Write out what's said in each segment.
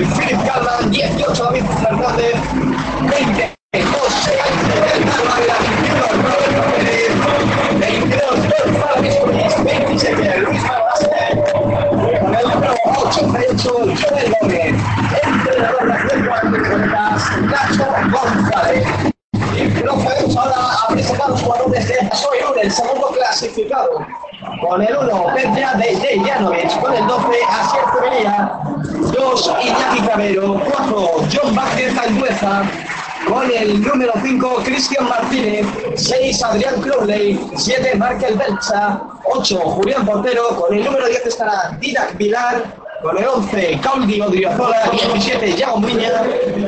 If Adrián Crowley, 7 Markel Belcha, 8 Julián Portero, con el número 10 estará Didac Vilar, con el 11 Caldi Odriozola, 17 Jaume Miña,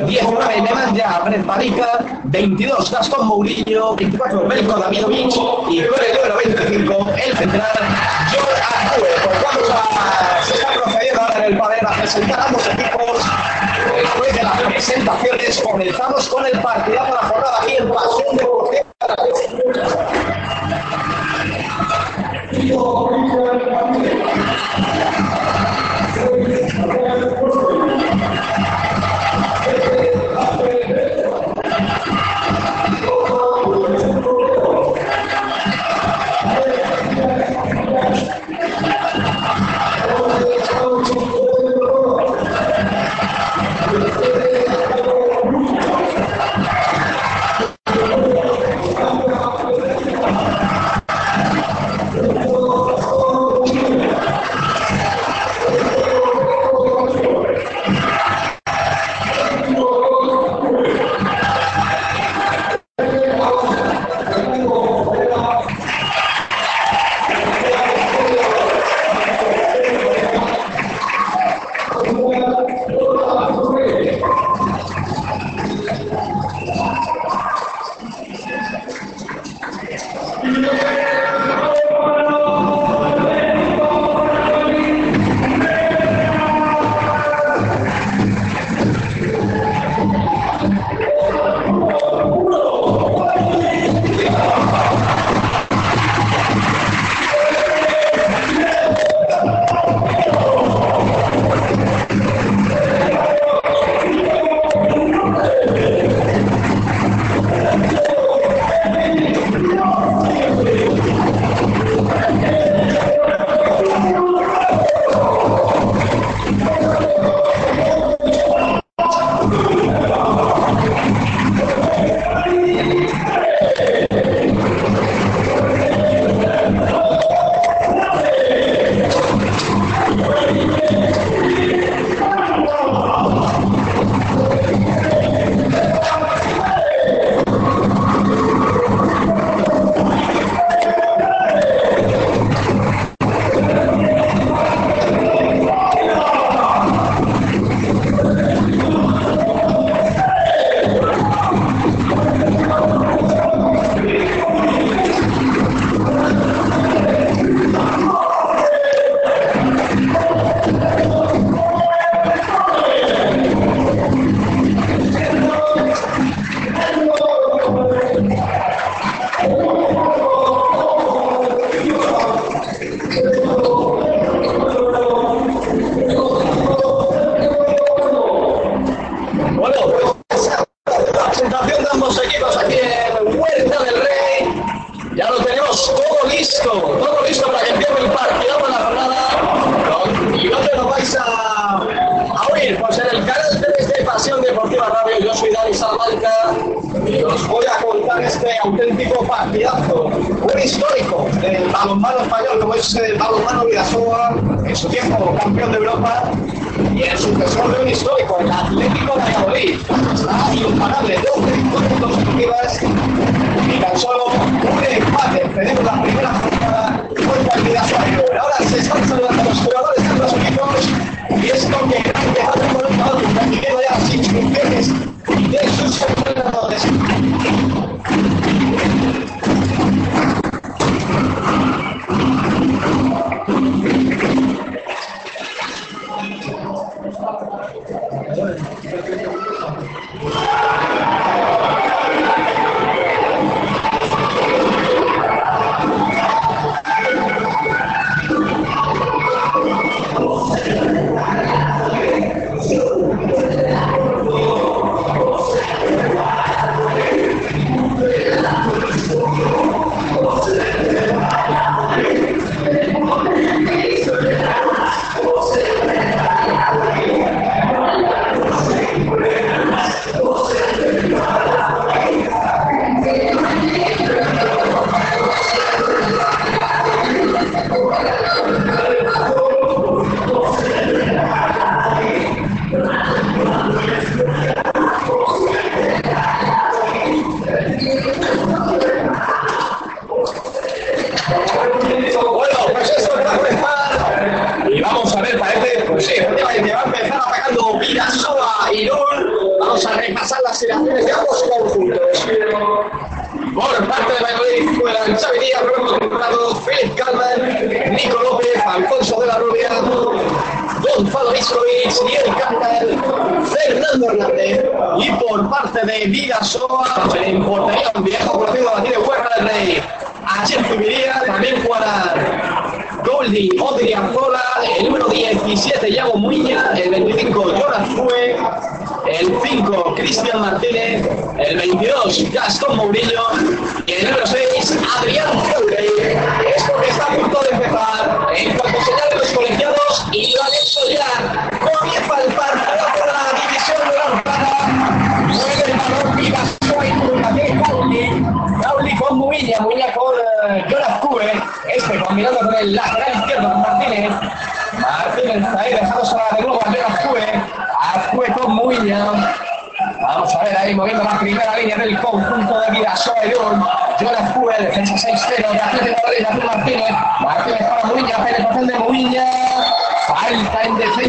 19 Nemanja Brezparica, 22 Gastón Mourinho, 24 Belko Damianovic y con el número 25 el central John Arcue. Pues vamos a, se está procediendo ahora en el panel a presentar a ambos equipos. Después de las presentaciones comenzamos con el partidazo de la jornada aquí en Pasión de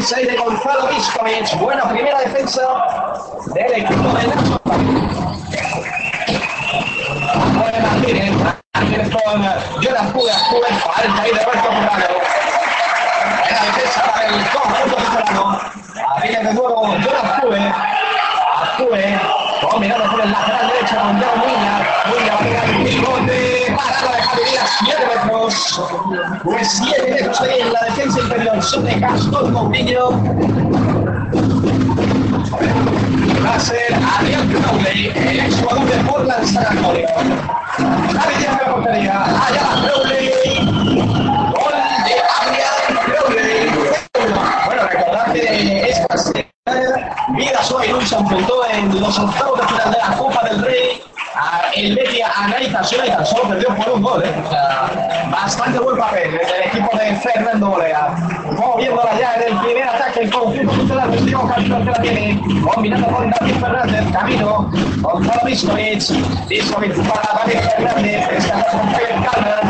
defensa de Gonzalo Viscovic. Buena primera defensa de Gastón Mourinho. Va a ser Adrián Crowley, el exjugador de Portland San Antonio. Javi Díaz de de Adrián Crowley. Bueno, recordad que semana Vidasoa y se enfrentó en los octavos de final de la Copa del Rey. A el Anaitasuna y tan solo perdió por un gol. ¿eh? Bastante buen papel del equipo de Fernando Bolea. Moviéndola ya en el primer ataque, el conjunto titular del último campeón que la tiene. Combinando con David Fernández, Camino, Gonzalo Viscovic. Viscovic para David Fernández. Esta con Félix Calma.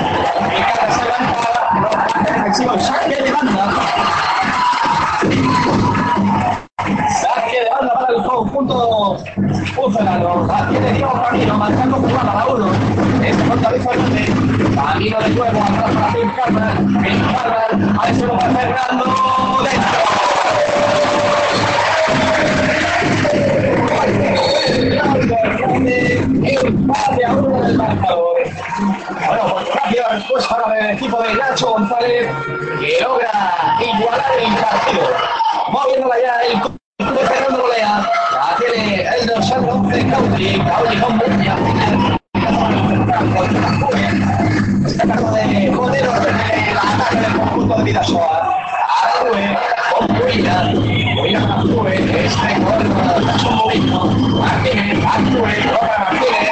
Y Calma se levanta. Defensivo, saque de banda. Saque de banda para el conjunto Ucelano. La tiene Diego Camino, marcando jugada a uno. Este con David Fernández. Camino de nuevo, atrás para Phil Carman. Phil Carman, a ese para Fernando. Dentro. Empate a uno del marcador. Rápida respuesta ahora del equipo de Nacho González, que logra igualar el partido. Moviéndola ya el de Fernando Bolea. La tiene el dorsal 11 Cauli. Cauli con Muña. Está cargo de Modelo el ataque del conjunto de Vidasoa. Arrue con. Muña con Arrue. Este con Nacho Molino. Martínez. Martínez.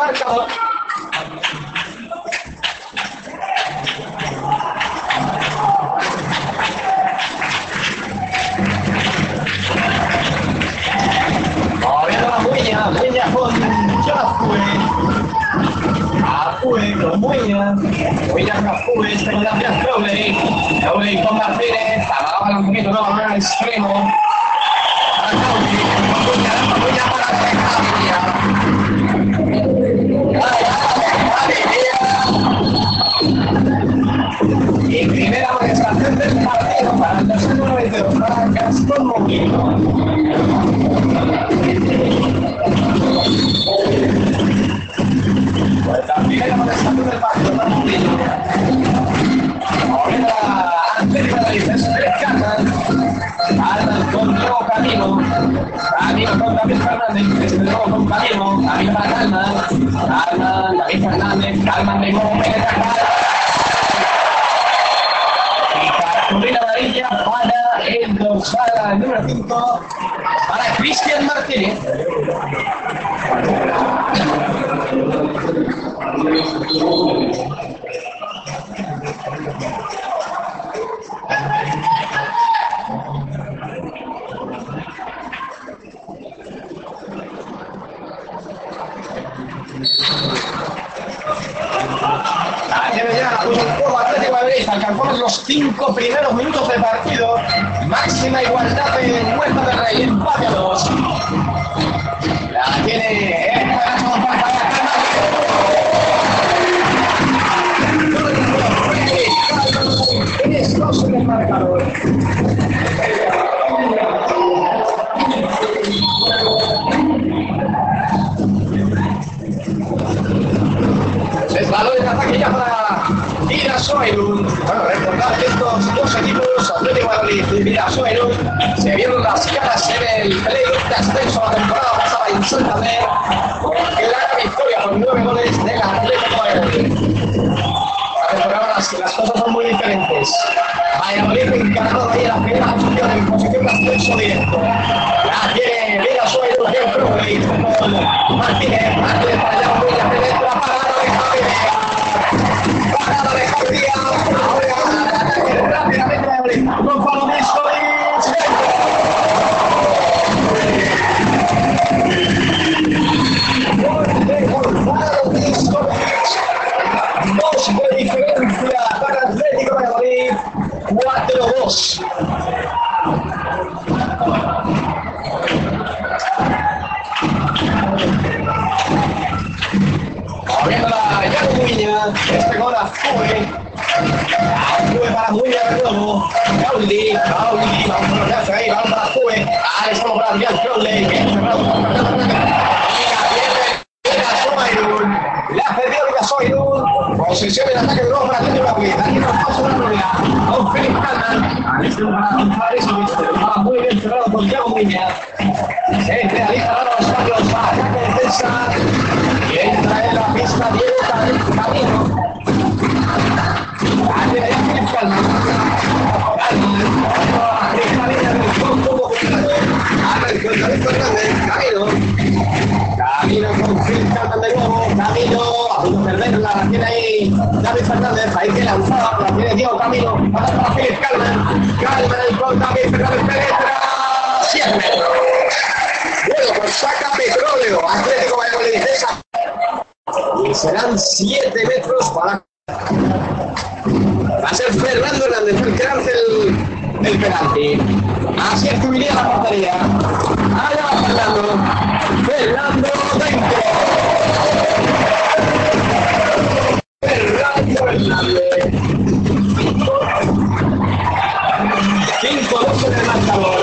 marcador. Moviendo la muña, muña con Jafue. Afue con muña. Muña con Afue, este con la Crowley. Crowley con Martínez. Abajo un poquito, no, al extremo. Camino para Calma. Calma, David Fernández. Calma de nuevo. Penetra Calma. Primera amarilla para dorsal número 5 para Cristian Martínez. Alcanzamos los cinco primeros minutos de partido. Máxima igualdad en Huerta del Rey. Empate a dos. La tiene Mirasoelun, se vieron las caras en el playoff de ascenso la temporada pasada en Santander con clara victoria por nueve goles del Atlético de. Ahora las, las cosas son muy diferentes. Valladolid encargado ahí en la primera posición en posición de ascenso directo. La tiene Mirasoelun, el Crowley, con Martínez, Martínez para allá, muy la penetra, parada de Javier. Parada de Javier. Ahora rápidamente Valladolid. 4-2. Abriéndola ya Muña, este gol a Fue. Para vamos a ahí, vamos para. Ahí estamos para. La Posesión en ataque de para Atlético de Madrid. Aquí nos vamos a una rueda. Con Félix Calman. Está para. Estaba muy bien cerrado con Thiago Muña. Se realiza ahora los cambios de defensa. Y entra en la pista Diego Camino. De del. Camino. Con Calman de nuevo. Camino. A punto de perderla. La tiene ahí David Fernández. Ahí que lanzada. La tiene Diego Camino. Para para Philip Calman. Calman con David Fernández. Penetra. 100 metros. Bueno, pues saca petróleo. Atlético Valladolid. Esa. Y serán 7 metros para. Va a ser Fernando Hernández el que lance el, el penalti. Así es que la portería. Allá va. Fernando 5-2 en el marcador.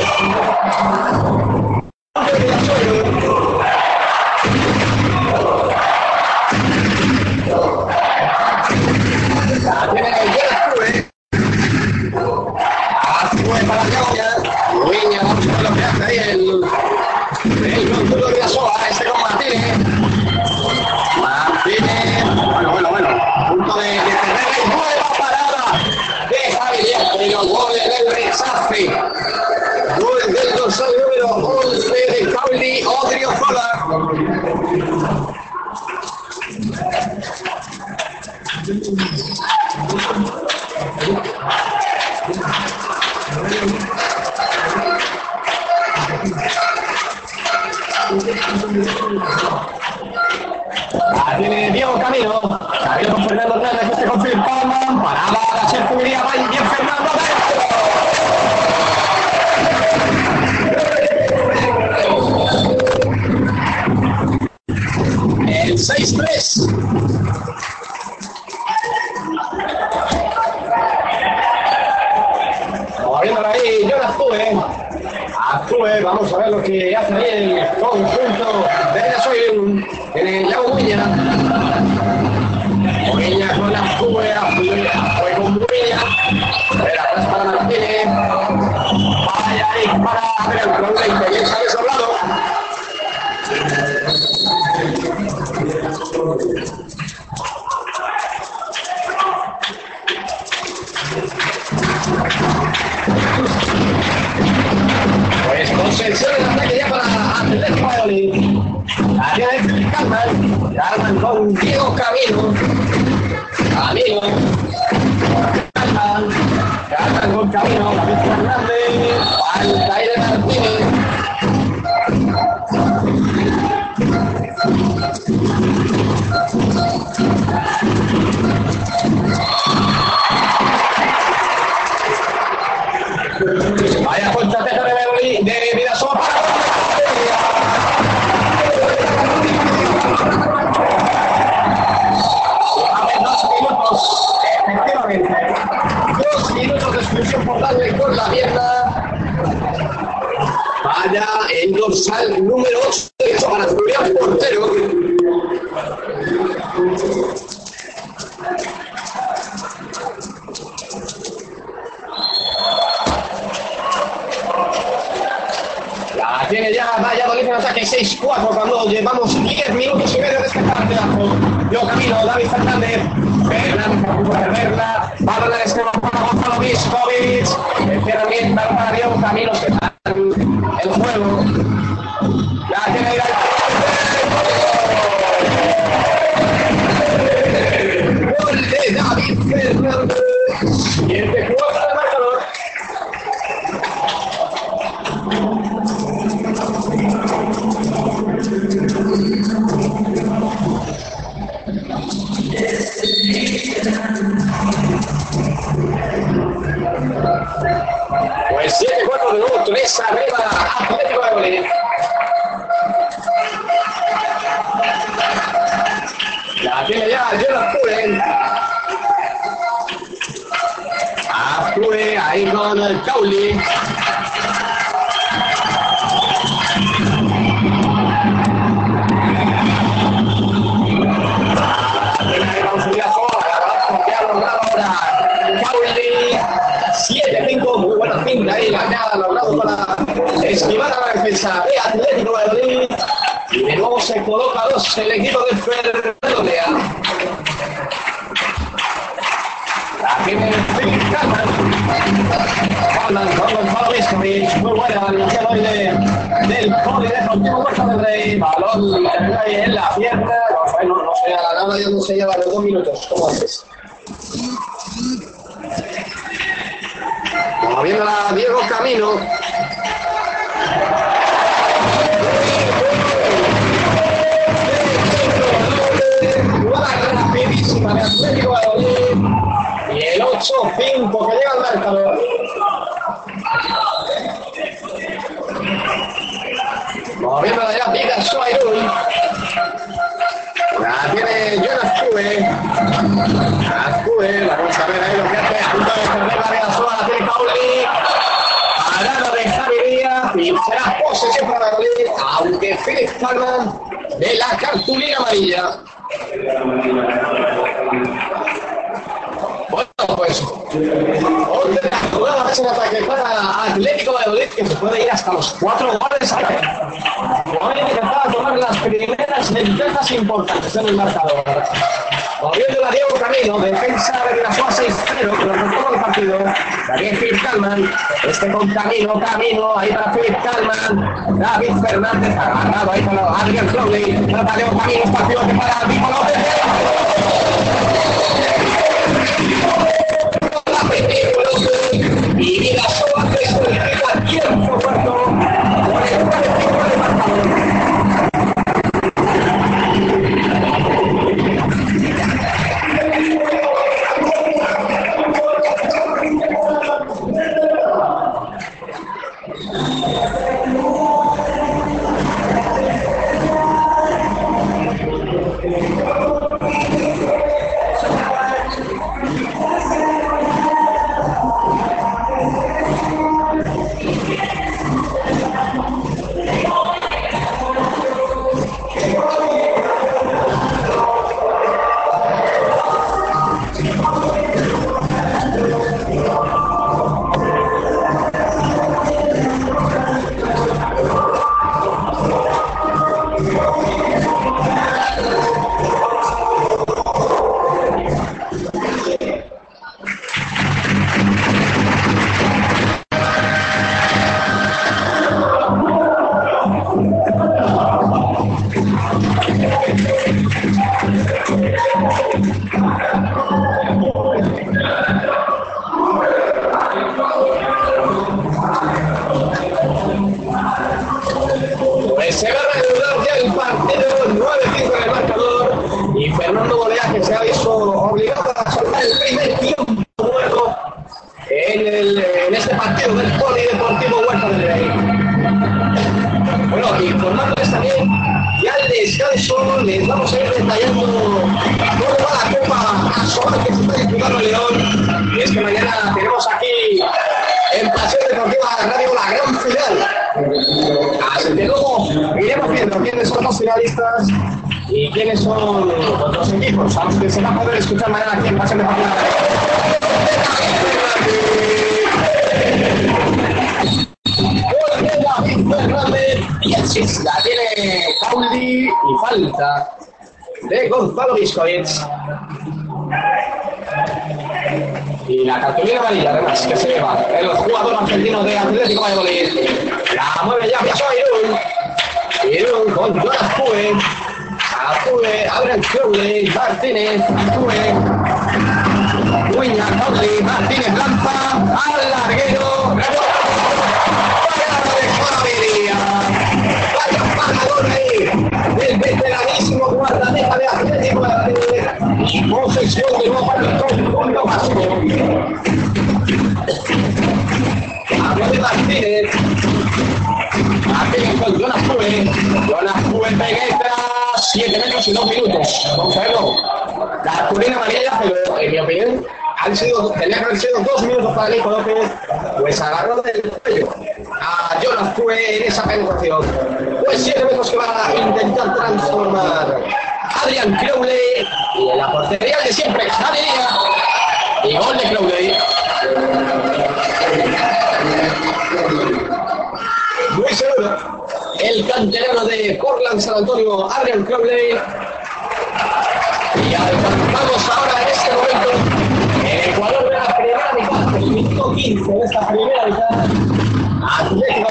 Vamos a ver lo que hace ahí el conjunto de Venezuela en el Laguña. Oreña con la cuba, fue con Buña. cartulina amarilla. Bueno, pues otra jugada más en ataque para Atlético Valladolid que se puede ir hasta los cuatro goles. importantes en el marcador. Volviendo la Diego Camino, defensa de la 6-0, que nos recuerda el partido. También Philip Kalman, este con Camino, Camino, ahí para Philip Kalman. David Fernández agarrado ahí con Adrian Crowley. Para Diego Camino, partido que para Víctor López. Para López, pues agarró del cuello a Jonas Pue en esa penetración. Pues 7 metros que va a intentar transformar Adrian Crowley y en la portería de siempre, Javier y gol de Crowley. Muy seguro. El canterano de Portland San Antonio, Adrian Crowley. Y alcanzamos ahora en este momento 15 de esta primera mitad. Atlético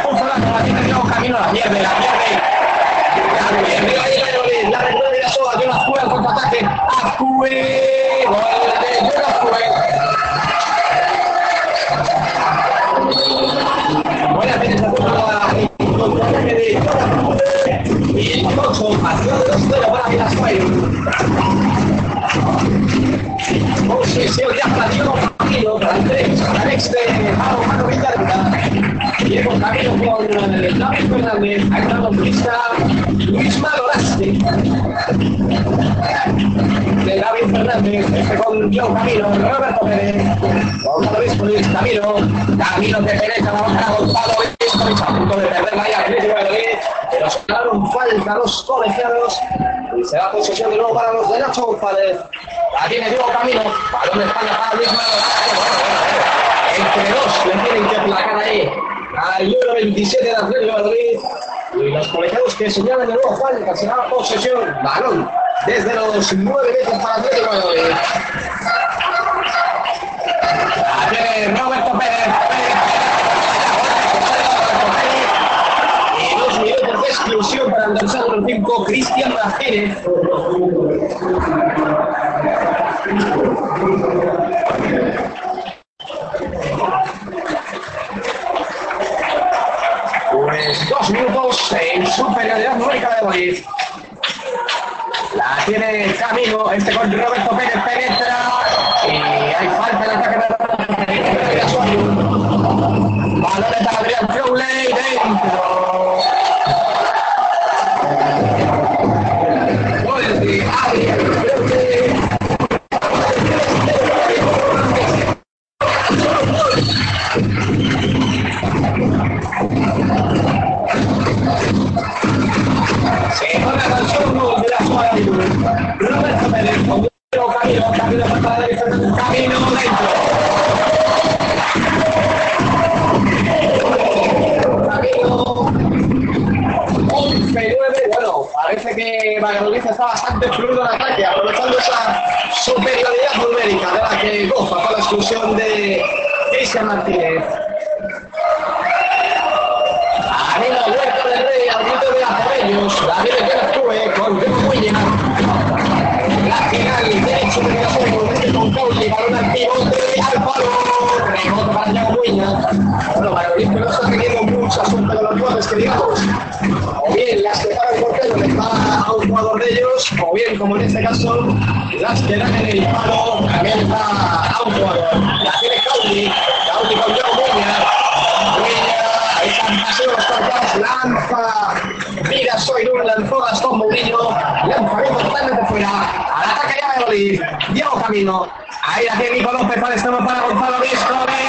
funcionando, aquí tenemos camino, la pierde, la pierde. La pierde, ahí la la recuerda la que al contraataque. Acue, gol Y el 8, acción de 2-0 para Camilo para el 3, para el ex de Mano Mano Villarreal. Diego Camilo con David Fernández, con Luisa, Luis Maloraste. De David Fernández, este con Joe Camilo, Roberto Pérez, Gonzalo Luis que penetra, vamos a Gonzalo Visco, a punto de perder la Atlético de Madrid, pero se daron falta los colegiados y se da posesión de nuevo para los de Nacho González. La tiene Diego Camino, balón de España para Luis Maloraste. Entre dos le tienen que placar ahí al número 27 de Atlético de Madrid. Y los colegiados que señalan de nuevo falta, se da posesión, balón desde los 9 metros para Atlético de Madrid. La tiene Roberto Pérez. Y exclusión para el segundo tiempo, Cristian Martínez. Pues dos minutos en superioridad numérica de Madrid. La tiene Camino, este con Roberto Pérez penetra y hay falta en el ataque de Balones para Adrián Crowley dentro. Camino, camino para la derecha, camino dentro. Camino 11-9, bueno, parece que está bastante fluido en ataque, aprovechando esa superioridad numérica de la que goza la exclusión de Cristian Martínez. Arriba Huerta de David digamos. o bien las que para el portero le va a un jugador de ellos, o bien, como en este caso, las que dan en el palo también va a un jugador. La tiene Caudi, Caudi con Joe Muña, Muña, pasando los cortados, lanza, mira, soy un lanzó Gastón Mourinho, lanzamiento totalmente fuera, al ataque de Valladolid, Diego Camino, ahí la tiene Nico López para extremo para Gonzalo Viscovic,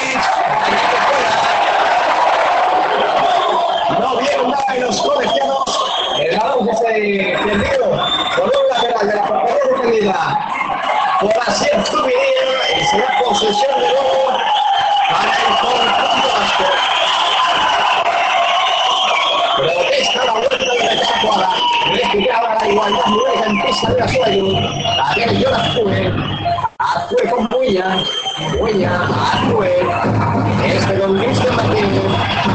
no en los colegiados. El balón que se perdió por un lateral de la portería defendida por Asier Zubiría y será posesión de nuevo para el conjunto vasco. Protesta la vuelta de esta jugada. Respiraba la igualdad en pista de la suelo. La tiene Jonas Cue. Actúe con Muña. Muña, Actúe. Este con Cristian Martínez.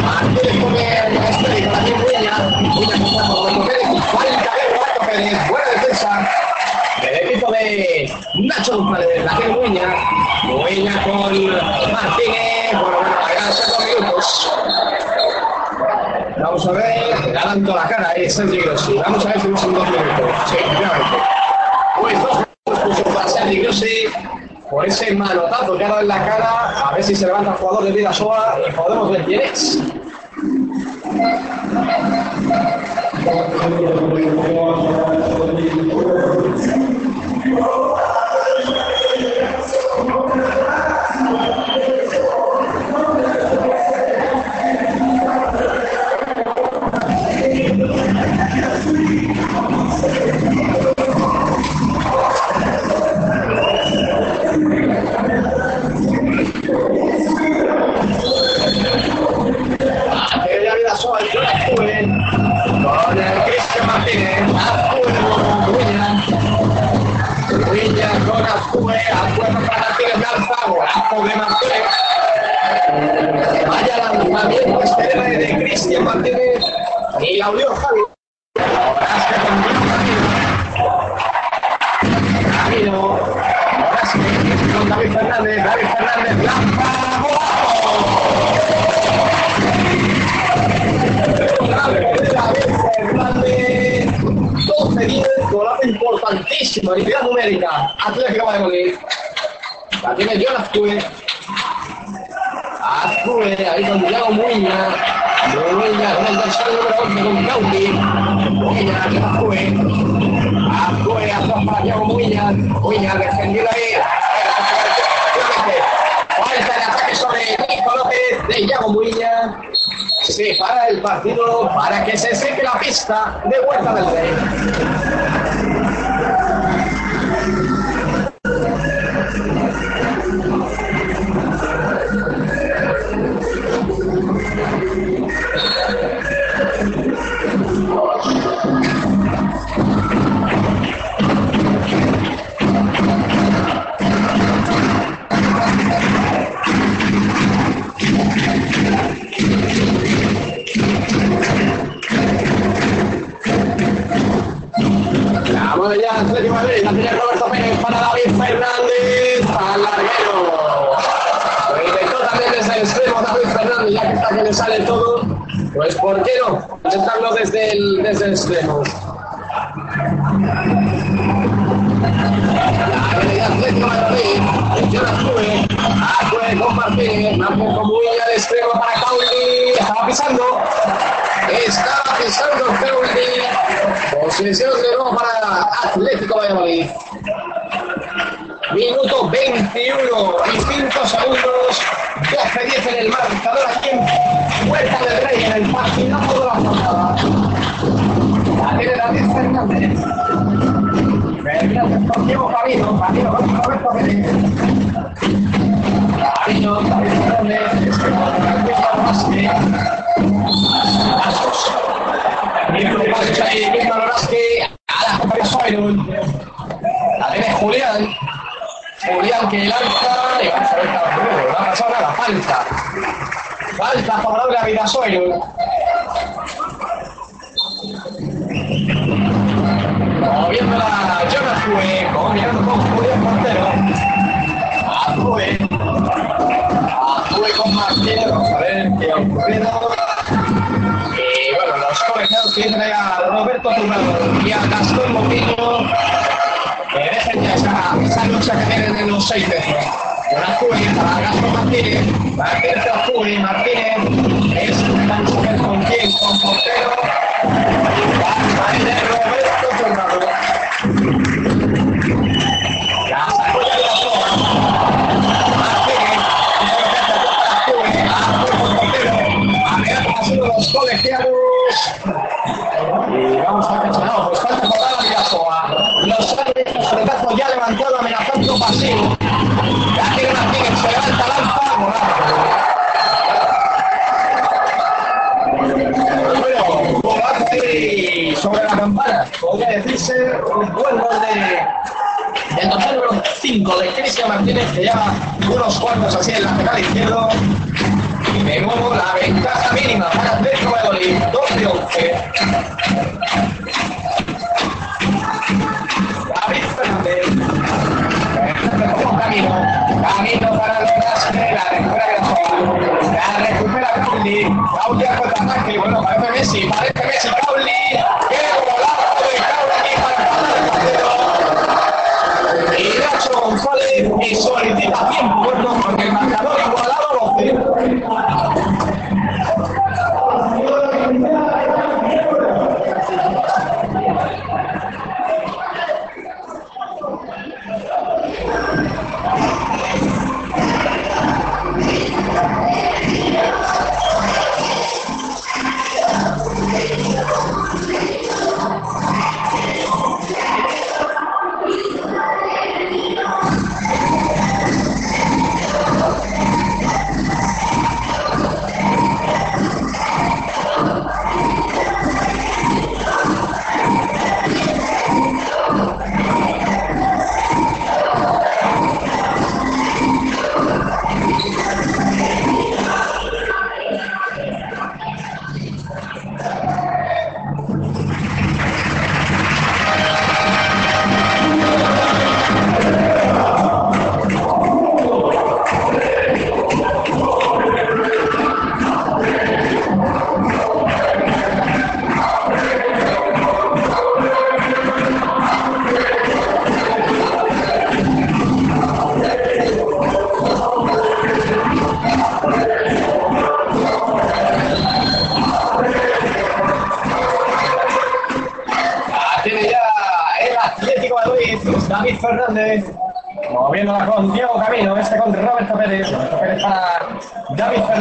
Martínez con el este la tiene Muña. Muña con Paco Pérez. Falta de. Buena defensa. El equipo de Nacho la tiene Muña. Muña con Martínez. Bueno, bueno, quedan 5 minutos. Vamos a ver, ganando la cara Sergi Grossi. Vamos a ver si son dos minutos. Sí, efectivamente. Pues dos minutos puso para Sergi Grossi por ese manotazo que ha dado en la cara. A ver si se levanta el jugador de Vidasoa y podemos ver quién es. Martínez. Con Muña. Muña con Azcue. Azcue con Martínez Garza. Golazo de Martínez. Vaya lanzamiento este de, de Cristian Martínez. Y la unió Javi. Importantísimo, unidad numérica, Atlético de Madrid. La tiene Jonas Cue. Azcue, ahí con Diego Muña. Muña con el dorsal número 11 con Gaudi. Muña, Azcue. Azcue, atrás para Diego Muña. Muña, defendido ahí. Falta el ataque sobre Nico López de Diego Muña se para el partido para que se seque la pista de Huerta del Rey. Desde el, el extremo. La avenida Atlético de Madrid, Jonas Cue, Acue con Martínez, Martínez con muy al extremo para Cauli, estaba pisando, estaba pisando Cauli, posesión de nuevo para Atlético Valladolid. Minuto 21 y 5 segundos, 12-10 en el marcador aquí en Puerta del Rey, en el partidazo de la. La tiene David Fernández. Fernández con Diego Camino, Camino Roberto Pérez. Camino, David Fernández, con Vázquez. Mismo de Vázquez, a la. La tiene Julián. Julián que lanza, y vamos a ver pasado nada, falta. Falta favorable a Vidasoyrun. Moviéndola Jonas Cue, combinando con Julián Portero. Azue. Azue con Martínez, vamos a ver qué ha ocurrido. Y bueno, los que pide a Roberto Turbado y a Gastón Moquillo que dejen ya esa, esa lucha que tienen en los seis metros. Para Gastón Martínez, Martínez Martínez es a ver con quién, con portero. Va a de Roberto Turbado. La la zona. Martínez, ver, los colegiados. Y vamos a ver, no, pues falta por la Vidasoa. Retazo ya levantado amenazando pasivo. Ya tiene Martínez, se levanta lanza, Bueno, volante sobre la campana. Podría decirse un buen gol de el dorsal número 5 de Cristian Martínez, que lleva unos cuantos así en la lateral izquierdo. Y de nuevo la ventaja mínima para Atlético Valladolid, 2 de 11.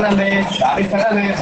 Fernández, David Fernández,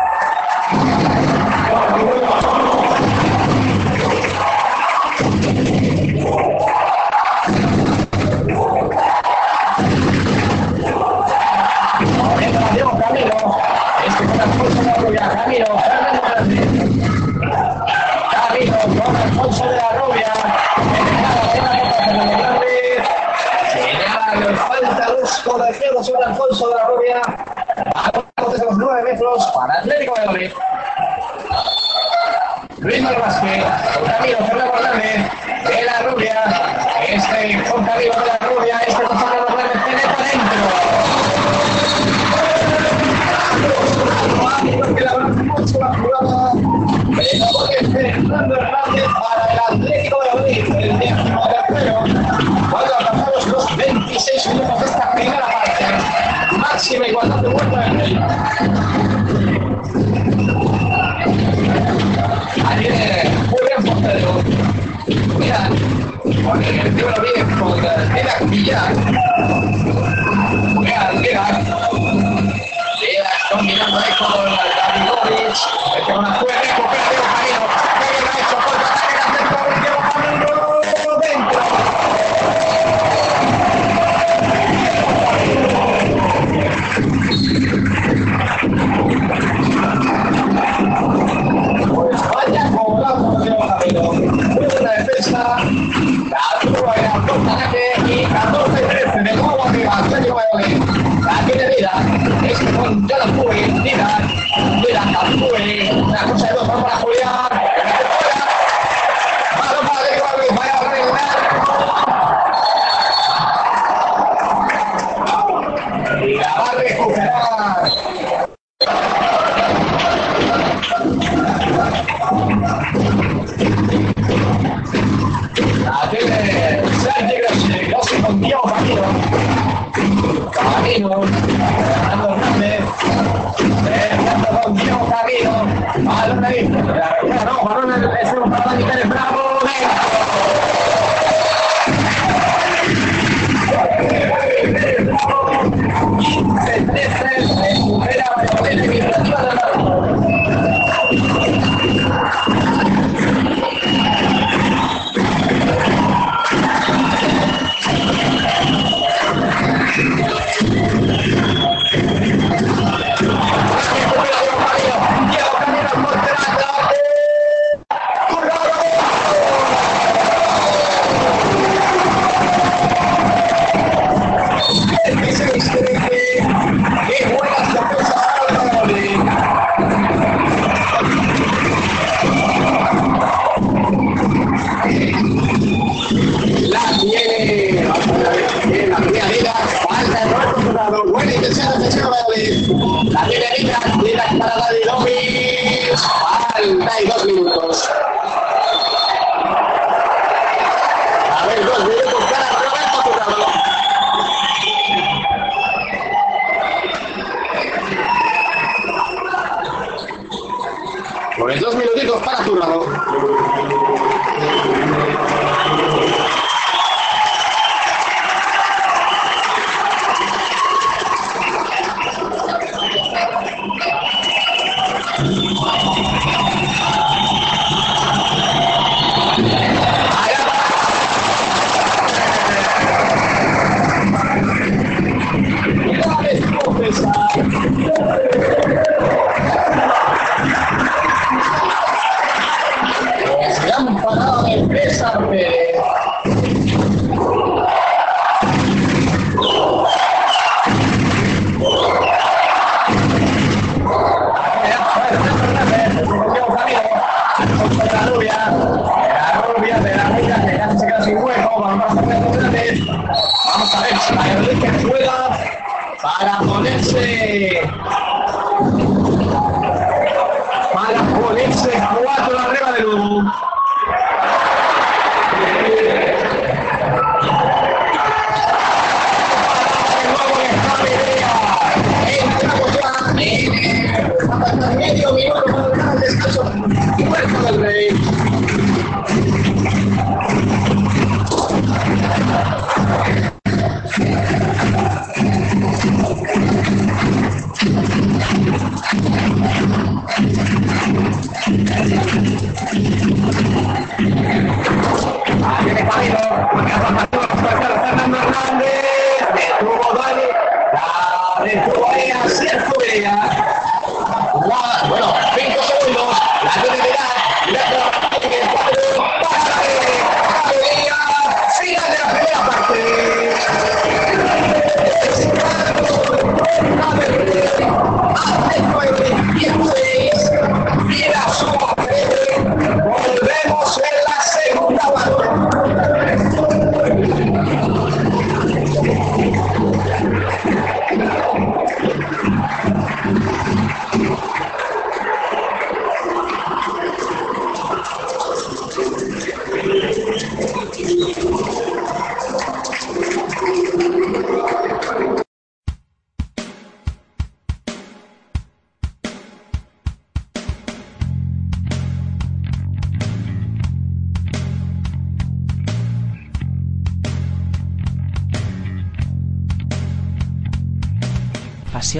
para Atlético de Madrid. Luis Vázquez, con Camilo Fernando Fernández, de la Rubia, este con Camilo de la Rubia, este con Fernando Fernández, penetra dentro. Los 26 minutos de esta primera parte, que se abrir con la, de la comida balón David. No, es un Bravo.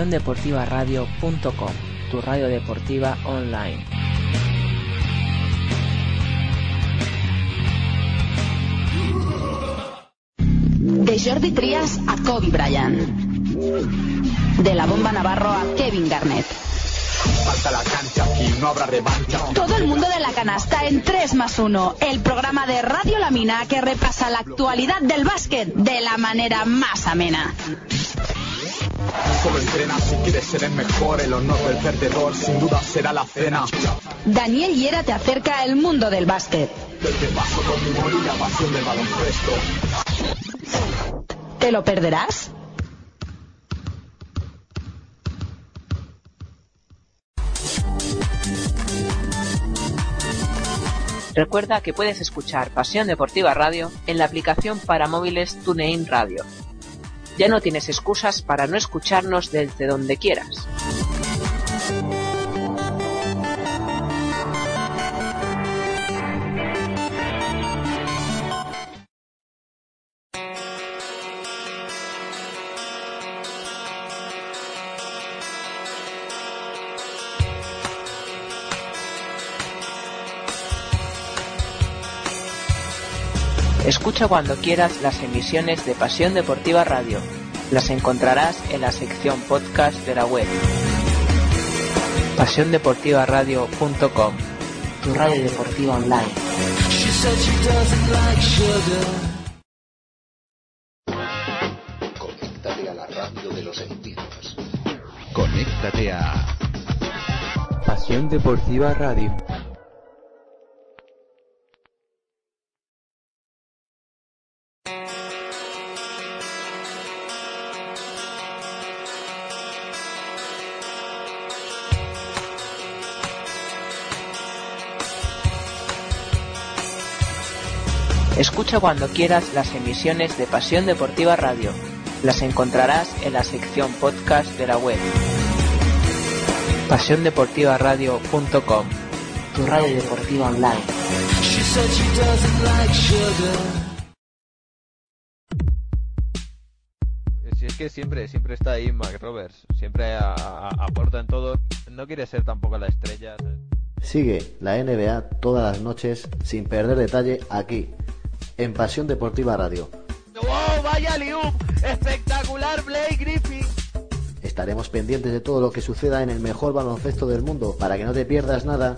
pasiondeportivaradio.com, tu radio deportiva online. De Jordi Trias a Kobe Bryant. De la bomba Navarro a Kevin Garnett. Falta la cancha, aquí no habrá revancha. Todo el mundo de la canasta en 3 más 1, el programa de Radio Lamina que repasa la actualidad del básquet de la manera más amena. Solo entrena si quieres ser el mejor, el honor del perdedor sin duda será la cena. Daniel Hiera te acerca al mundo del básquet. Te paso con mi la pasión del baloncesto. ¿Te lo perderás? Recuerda que puedes escuchar Pasión Deportiva Radio en la aplicación para móviles TuneIn Radio. Ya no tienes excusas para no escucharnos desde donde quieras. Escucha cuando quieras las emisiones de Pasión Deportiva Radio. Las encontrarás en la sección podcast de la web. pasiondeportivaradio.com, tu radio deportiva online. Conéctate a la radio de los sentidos. Conéctate a Pasión Deportiva Radio. Escucha cuando quieras las emisiones de Pasión Deportiva Radio. Las encontrarás en la sección podcast de la web. pasiondeportivaradio.com, tu radio deportiva online. Si es que siempre, siempre está ahí Mac Roberts, siempre aporta en todo, no quiere ser tampoco la estrella. Sigue la NBA todas las noches sin perder detalle aquí, en Pasión Deportiva Radio. ¡Wow! ¡Vaya liup! ¡Espectacular Blake Griffin! Estaremos pendientes de todo lo que suceda en el mejor baloncesto del mundo para que no te pierdas nada.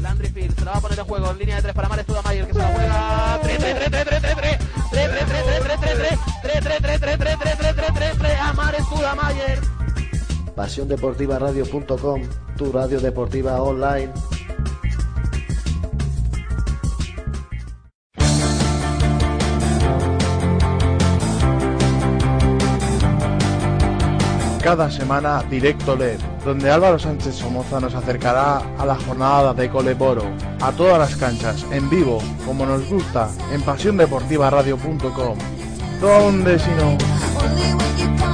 Landry Fields se la va a poner en juego en línea de tres para Mares Tudamayer que se la juega. 3 3 3 3 3 3 3 3 3 3 3 3 3 3 3 3 3 3 3 3 3 3 3 a Mares Tudamayer. PasiónDeportivaradio.com, tu radio deportiva online. Cada semana Directo LED, donde Álvaro Sánchez Somoza nos acercará a la jornada de Coleboro, a todas las canchas, en vivo, como nos gusta, en pasiondeportivaradio.com. ¿Dónde si no?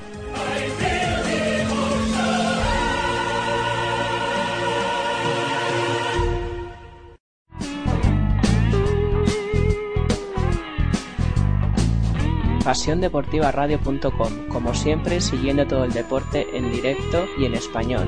pasiondeportivaradio.com, como siempre siguiendo todo el deporte en directo y en español.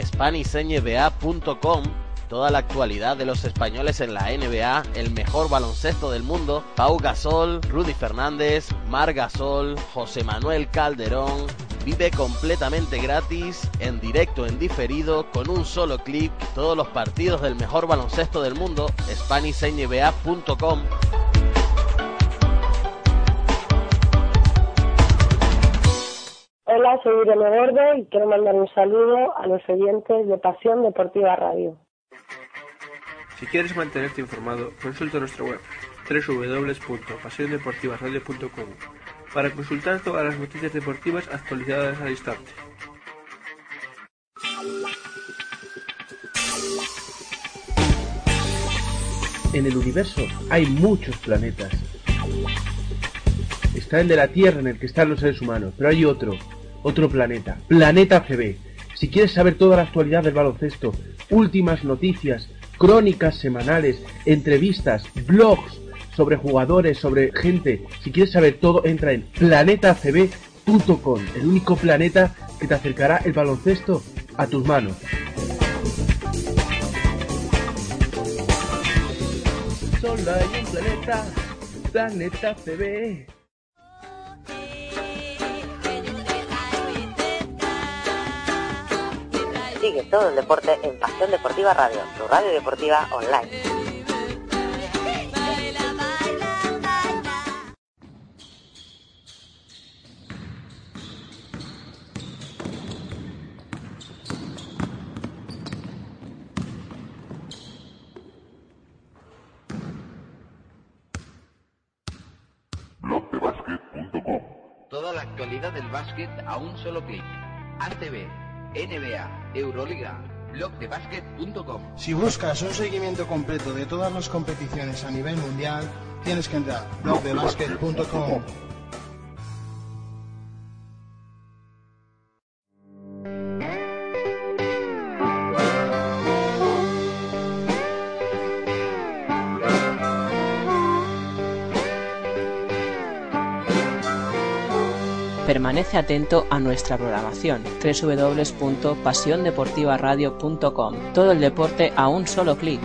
SpanishNBA.com Toda la actualidad de los españoles en la NBA, el mejor baloncesto del mundo, Pau Gasol, Rudy Fernández, Mar Gasol, José Manuel Calderón, Vive completamente gratis, en directo, en diferido, con un solo clic, todos los partidos del mejor baloncesto del mundo, SpanishNBA.com. Hola, soy Irene Gordo y quiero mandar un saludo a los oyentes de Pasión Deportiva Radio. Si quieres mantenerte informado, consulta nuestra web www.pasiondeportivaradio.com para consultar todas las noticias deportivas actualizadas al instante. En el universo hay muchos planetas. Está el de la Tierra en el que están los seres humanos, pero hay otro, otro planeta, Planeta CB. Si quieres saber toda la actualidad del baloncesto, últimas noticias, crónicas semanales, entrevistas, blogs sobre jugadores, sobre gente, si quieres saber todo, entra en planetacb.com, el único planeta que te acercará el baloncesto a tus manos. Solo hay un planeta, Planeta CB. Sigue todo el deporte en Pasión Deportiva Radio, tu radio deportiva online. A un solo clic. NBA, Euroliga, blogdebasket.com. Si buscas un seguimiento completo de todas las competiciones a nivel mundial, tienes que entrar a blogdebasket.com. Permanece atento a nuestra programación www.pasiondeportivaradio.com. Todo el deporte a un solo clic.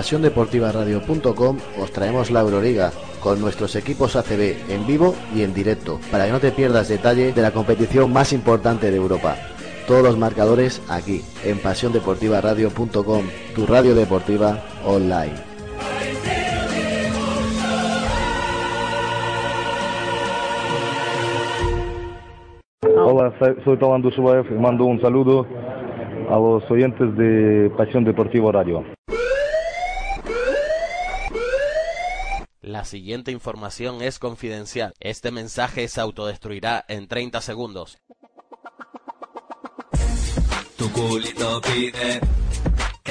pasiondeportivaradio.com os traemos la Euroliga con nuestros equipos ACB en vivo y en directo, para que no te pierdas detalle de la competición más importante de Europa. Todos los marcadores aquí, en pasiondeportivaradio.com, tu radio deportiva online. Hola, soy Tomás Dushubaev y mando un saludo a los oyentes de Pasión Deportiva Radio. La siguiente información es confidencial. Este mensaje se autodestruirá en 30 segundos.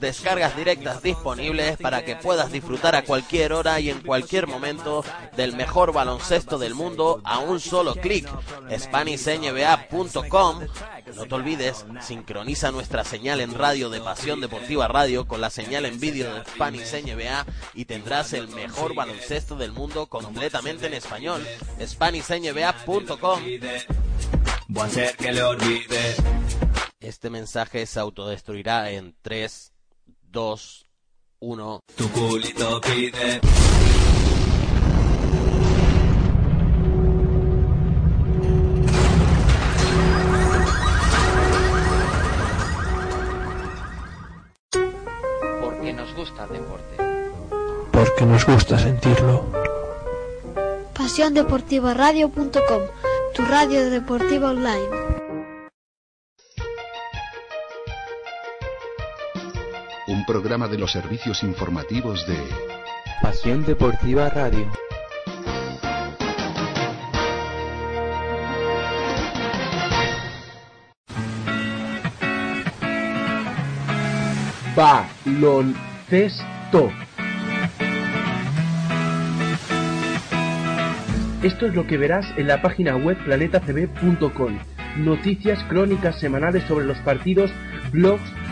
descargas directas disponibles para que puedas disfrutar a cualquier hora y en cualquier momento del mejor baloncesto del mundo a un solo clic. SpanishNBA.com. No te olvides, sincroniza nuestra señal en radio de Pasión Deportiva Radio con la señal en vídeo de Spanish NBA y tendrás el mejor baloncesto del mundo completamente en español. SpanishNBA.com. Este mensaje se autodestruirá en 3, 2, 1. Tu culito pide. Porque nos gusta el deporte. Porque nos gusta sentirlo. PasiónDeportivaRadio.com, tu radio deportiva online. Un programa de los servicios informativos de Pasión Deportiva Radio. Baloncesto. Esto es lo que verás en la página web planetacb.com. Noticias crónicas semanales sobre los partidos, blogs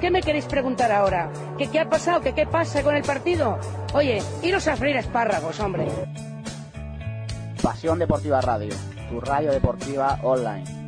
¿Qué me queréis preguntar ahora? ¿Que qué ha pasado? ¿Que qué pasa con el partido? Oye, iros a freír espárragos, hombre. Pasión Deportiva Radio, tu radio deportiva online.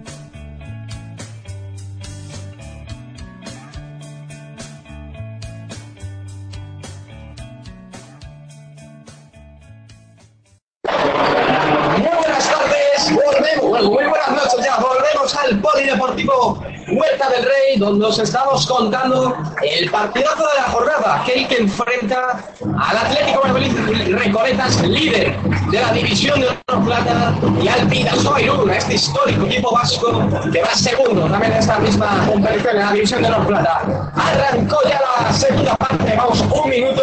Polideportivo Huerta del Rey, donde os estamos contando el partidazo de la jornada, aquel que enfrenta al Atlético Valladolid Recoletas, líder de la división de Oro Plata, y al Vidasoa Irún, este histórico equipo vasco que va segundo también en esta misma competición en la división de Oro Plata. Arrancó ya la segunda parte, vamos un minuto,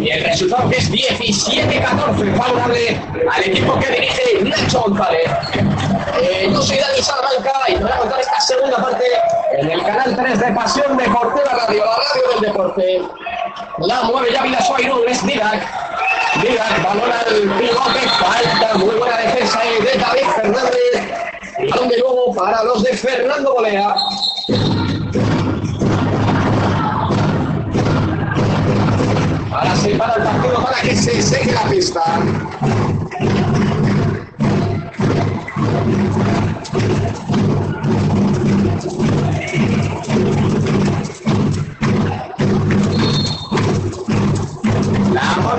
y el resultado es 17-14, favorable al equipo que dirige Nacho González. Eh, yo soy Dani Salamanca y te voy a contar esta segunda parte en el canal 3 de Pasión Deportiva Radio, la radio del deporte. La mueve ya Vidasoa Irún, es Didac. Didac, balón al pivote, falta, muy buena defensa de David Fernández. Balón de nuevo para los de Fernando Bolea. Ahora se para el partido para que se seque la pista.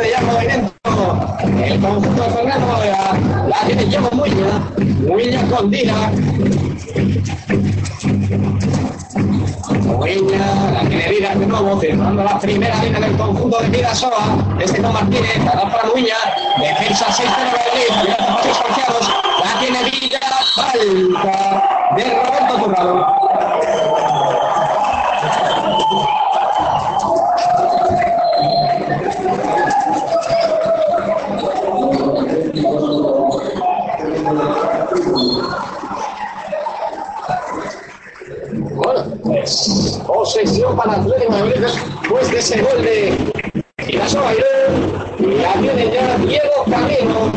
Ya en movimiento. El conjunto de Fernando Bolea. La tiene Diego Muña. Muña con Dina. Muña, la tiene Dina de nuevo, cerrando la primera línea del conjunto de Vidasoa. Este con Martínez, la para Muña. Defensa 6 de distanciados. La tiene Villa, falta de Roberto Turrado. Bueno, posesión para Atlético de Madrid después de ese gol de Irún. Y ya viene ya Diego Camino.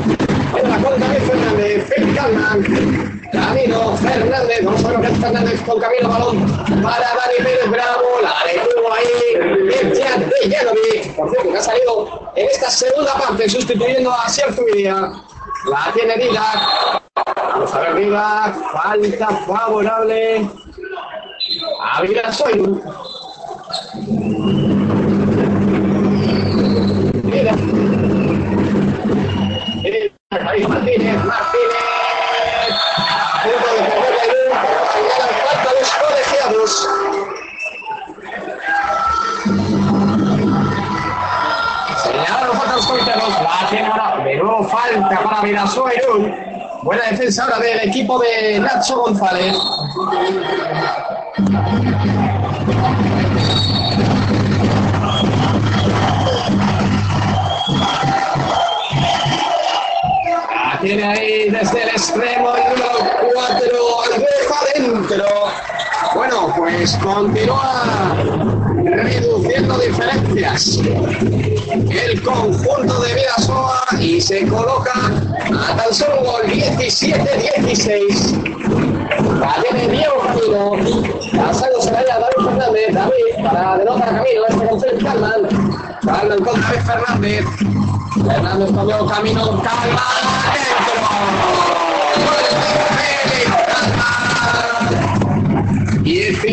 En la con David Fernández, Phil Calman. Camino, Fernández, vamos a ver Fernández con Camino, balón para Dani Pérez Bravo, la detuvo ahí, Mircea de Janovic, por cierto, que ha salido en esta segunda parte sustituyendo a Sergio Vidia. La tiene Didac, vamos a ver falta favorable a Vidasoy. Mira. Mira, Martínez, Martínez. Falta los colegiados. Señalaron falta los colegiados. La tiene ahora de nuevo falta para Irún. Buena defensa ahora del equipo de Nacho González. La tiene ahí desde el extremo el número 4, el deja adentro. Pues continúa reduciendo diferencias el conjunto de Vidasoa y se coloca a tan solo gol 17-16. La tiene Diego Camino, pasándose la a David Fernández, David para denota Camino, este con Félix Calman, Calman con David Fernández, Fernández con Diego Camino, Calman, dentro.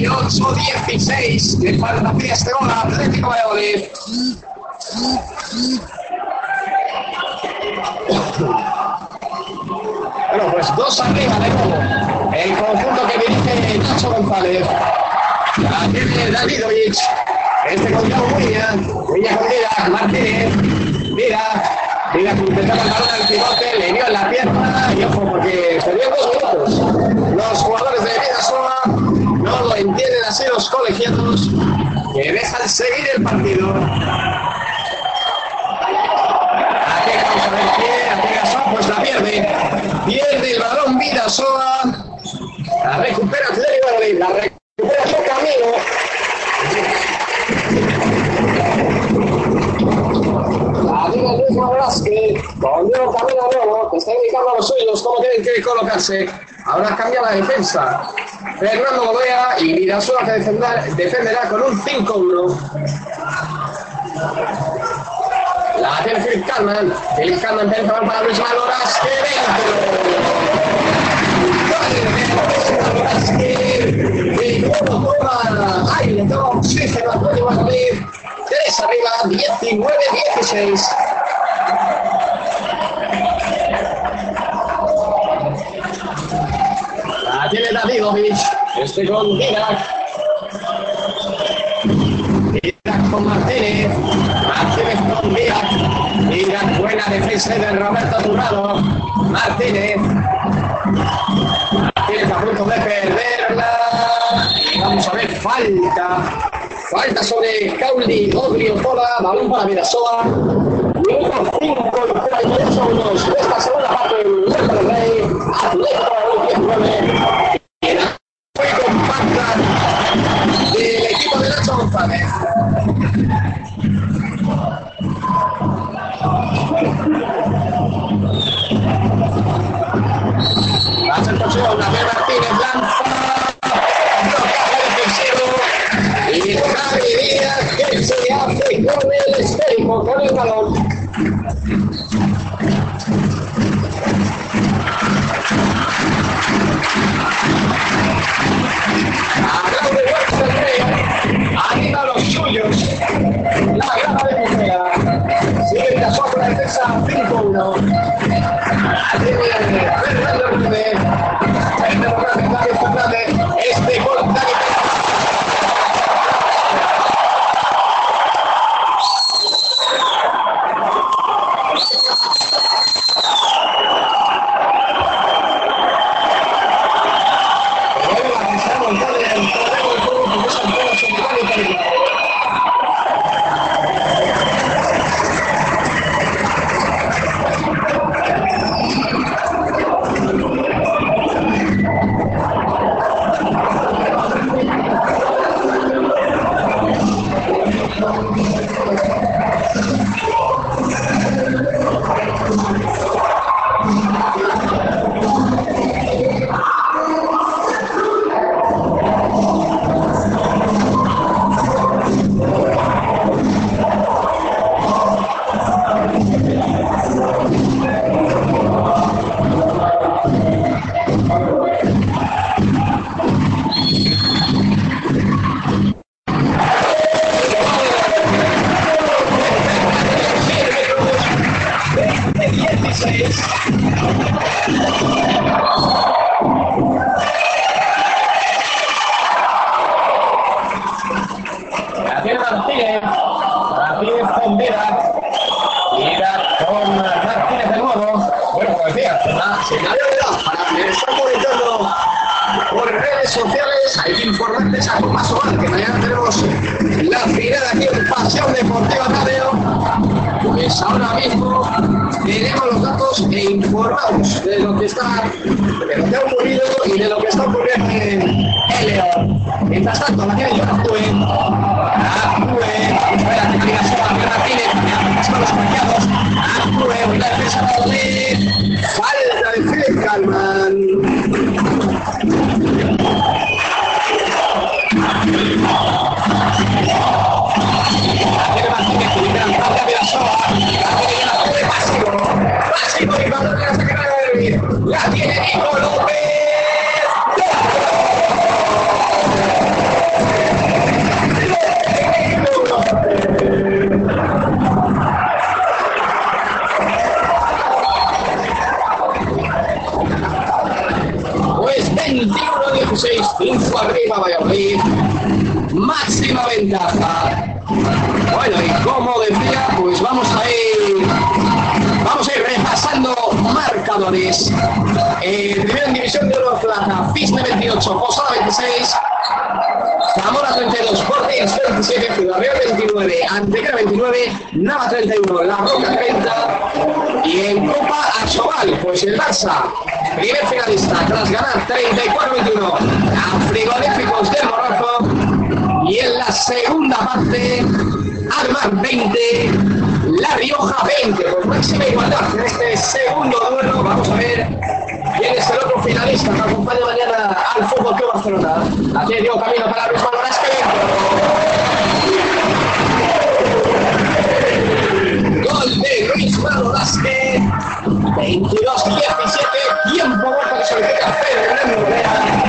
18-16, que falta aquí este gol Atlético Valladolid. Bueno, pues dos arriba de nuevo. El conjunto que dirige Nacho González. La tiene Davidovich. Este con Diego Muña. Muña con Vida. Martínez. Vida. Vida intentaba el balón al pivote. Le dio en la pierna. Y ojo, porque perdió dos minutos. Los jugadores de Vidasoa no lo entienden así los colegiados que dejan seguir el partido. Aquí vamos a ver qué hace Gasol, pues la pierde. Pierde el balón Vidasoa. La recupera Atlético la recupera su camino. La tiene Luis Velázquez, con Diego Camino nuevo, que está indicando a los suyos cómo tienen que colocarse. Ahora cambia la defensa. Fernando Godoya y Vidasoa que defenderá, defenderá con un 5-1. La tiene Philip Calman. Philip Calman tiene para Luis Maloras. ¡Que dentro! ¡Ay, le toma oxígeno a Antonio Valladolid! Tres arriba, 19-16. La tiene Davidovich. Este con Didac. Didac con Martínez. Martínez con Didac. Didac, buena defensa de Roberto Turrado. Martínez. Martínez a punto de perderla. Vamos a ver, falta. Falta sobre Cauli Odriozola. Balón para Vidasoa. Minuto 5 y 38 segundos de esta segunda parte del Rey. Atlético 19. El poseo, Gabriel Martínez lanza. Bloqueo defensivo. Y Javi Díaz que se hace con el esférico, con el balón. Anima los suyos. La grada de Murcia. Sigue la sombra la defensa 5-1. Marcadores. Eh, primero en División de Oro Plata, Fisne 28, Posada 26, Zamora 32, Sporting 27, Ciudad Real 29, Antequera 29, Nava 31, La Roca 30 y en Copa Asobal, pues el Barça, primer finalista, tras ganar 34-21 a Frigoríficos del Morrazo y en la segunda parte, Armar 20, La Rioja 20, pues máxima igualdad en este segundo duelo, vamos a ver quién es el otro finalista que acompaña mañana al Fútbol Club Barcelona. Aquí dio camino para Luis Manuel Asque. Gol de Luis Manuel Vázquez. 22-17, tiempo muerto que solicita Fernando Herrera.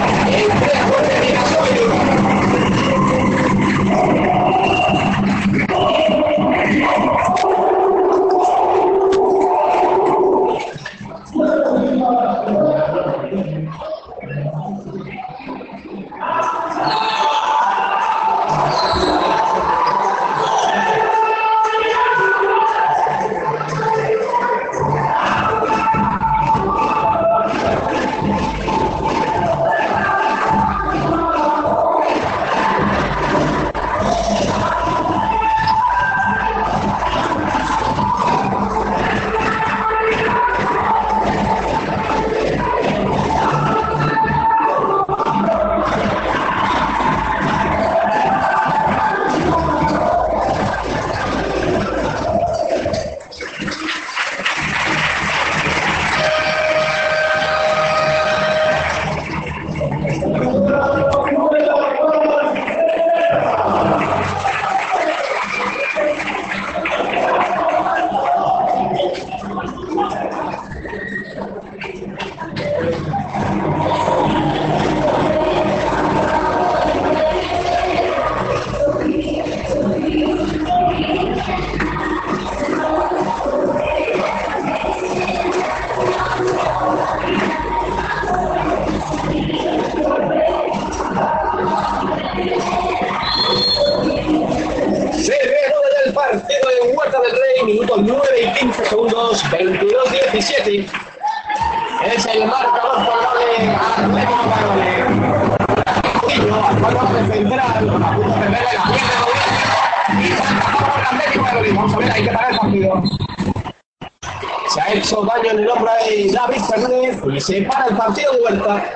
Se para el partido de Huerta.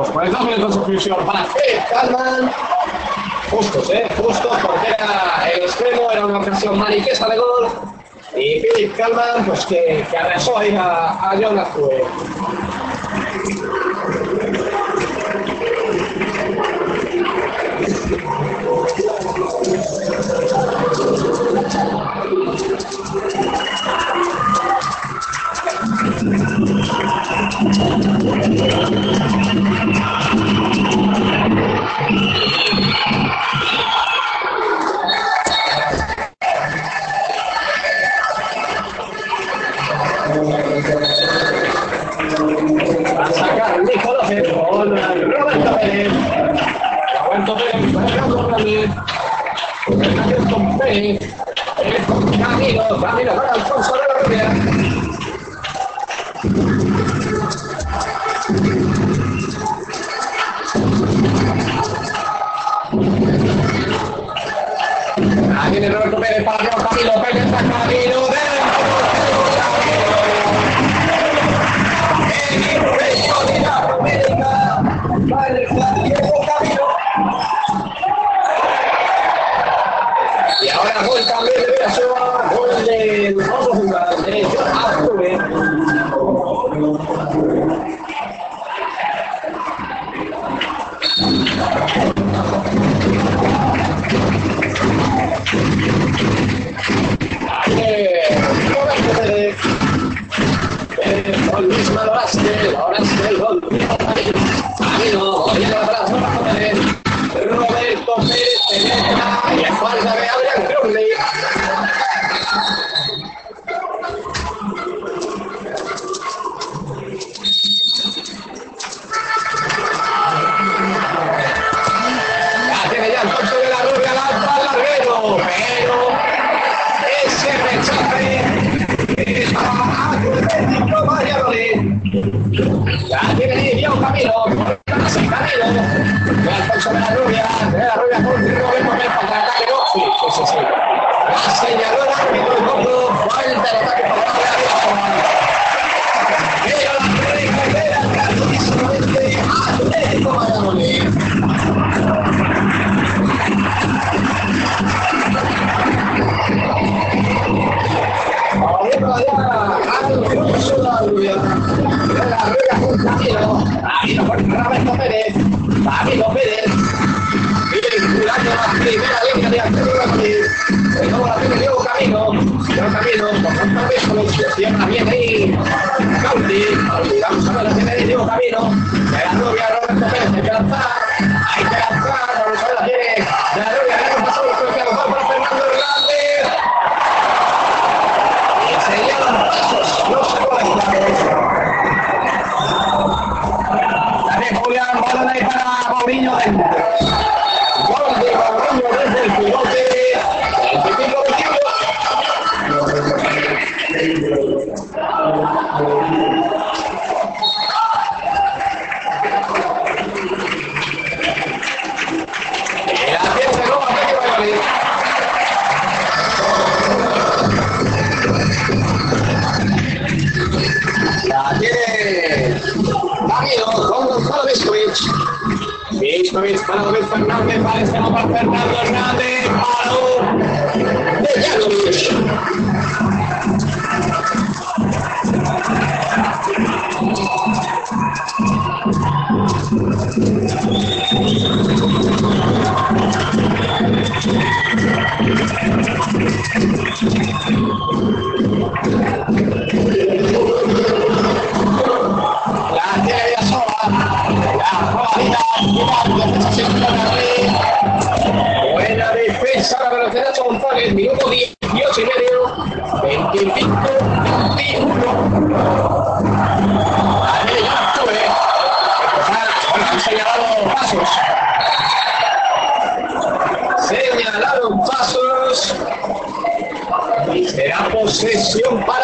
los 40 minutos de suscripción para Fred Calman. Justos, ¿eh? Justos, porque era el extremo, era una ocasión maniquesa de gol. Y Philip Calman, pues que, que arrasó ahí a, a Jonas que parecemos para Fernando Hernández, palo de Yanovich. La tierra sola, la cualidad, la alcanzar la velocidad Gonzalo el minuto 18 y medio, 25, 21. A medio octubre, bueno, han señalado pasos. Señalaron pasos y será posesión para.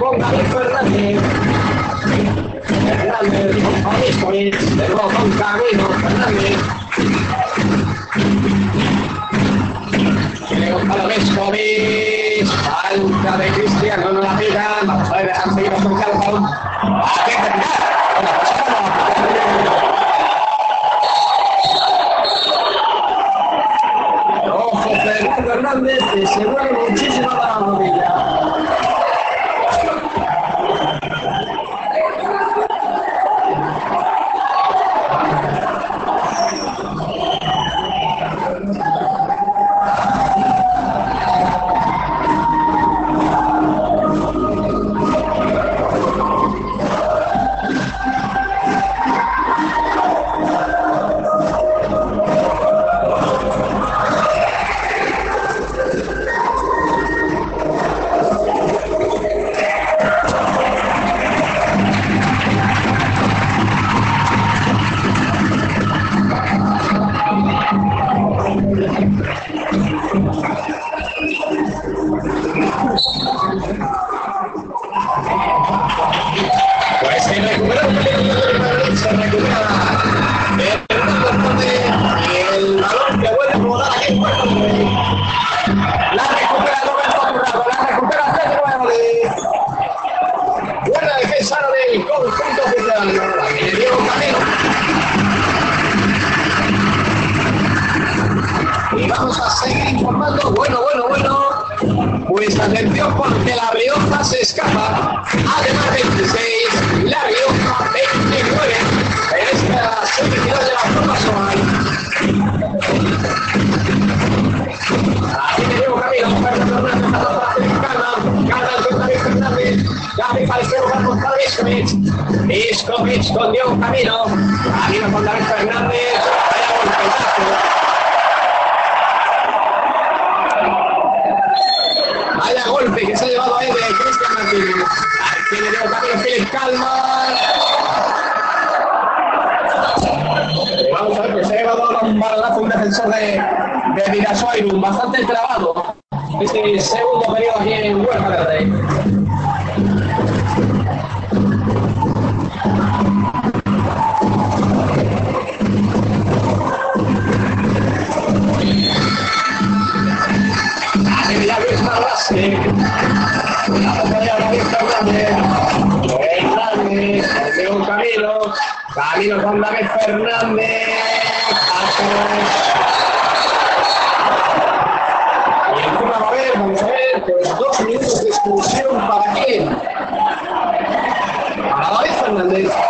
ponga mi Fernández. Fernández, obispo es, de Botón Camino, Fernández. Llegó para obispo, Falta de Cristiano en la vida. Vamos a ver, con calma. Ay, Fernández.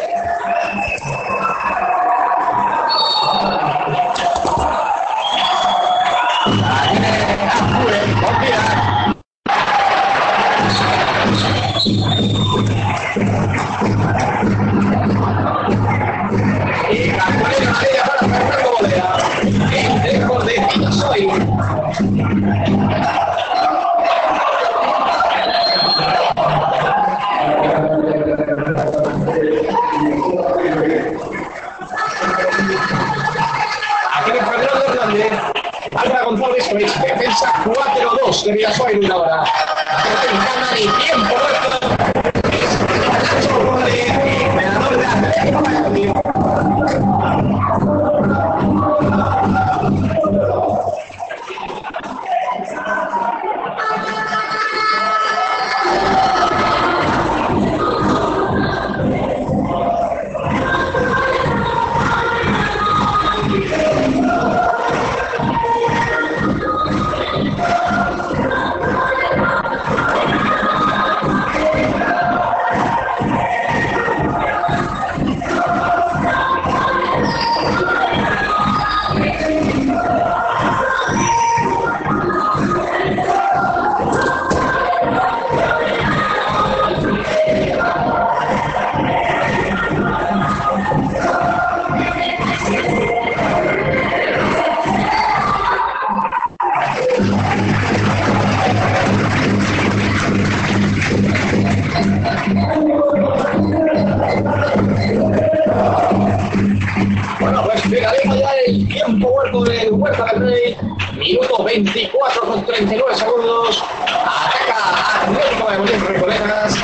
24 con 39 segundos. Ataca Atlético de Bolívar Recoletas.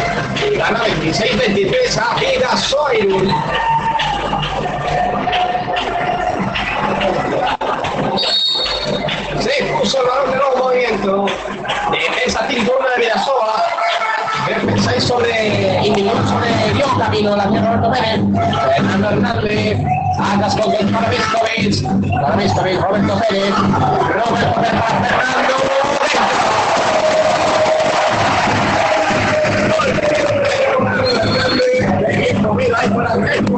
Y gana 26-23 a Vidasoirun. Se puso el balón de los movimientos. Defensa Tinturna de Vidasoa. Defensa hizo de. Sobre Dios Camino la Tierra Fernando Hernández, Agas con el para Vescovic, Roberto Pérez, Roberto Pérez Fernando. Gol.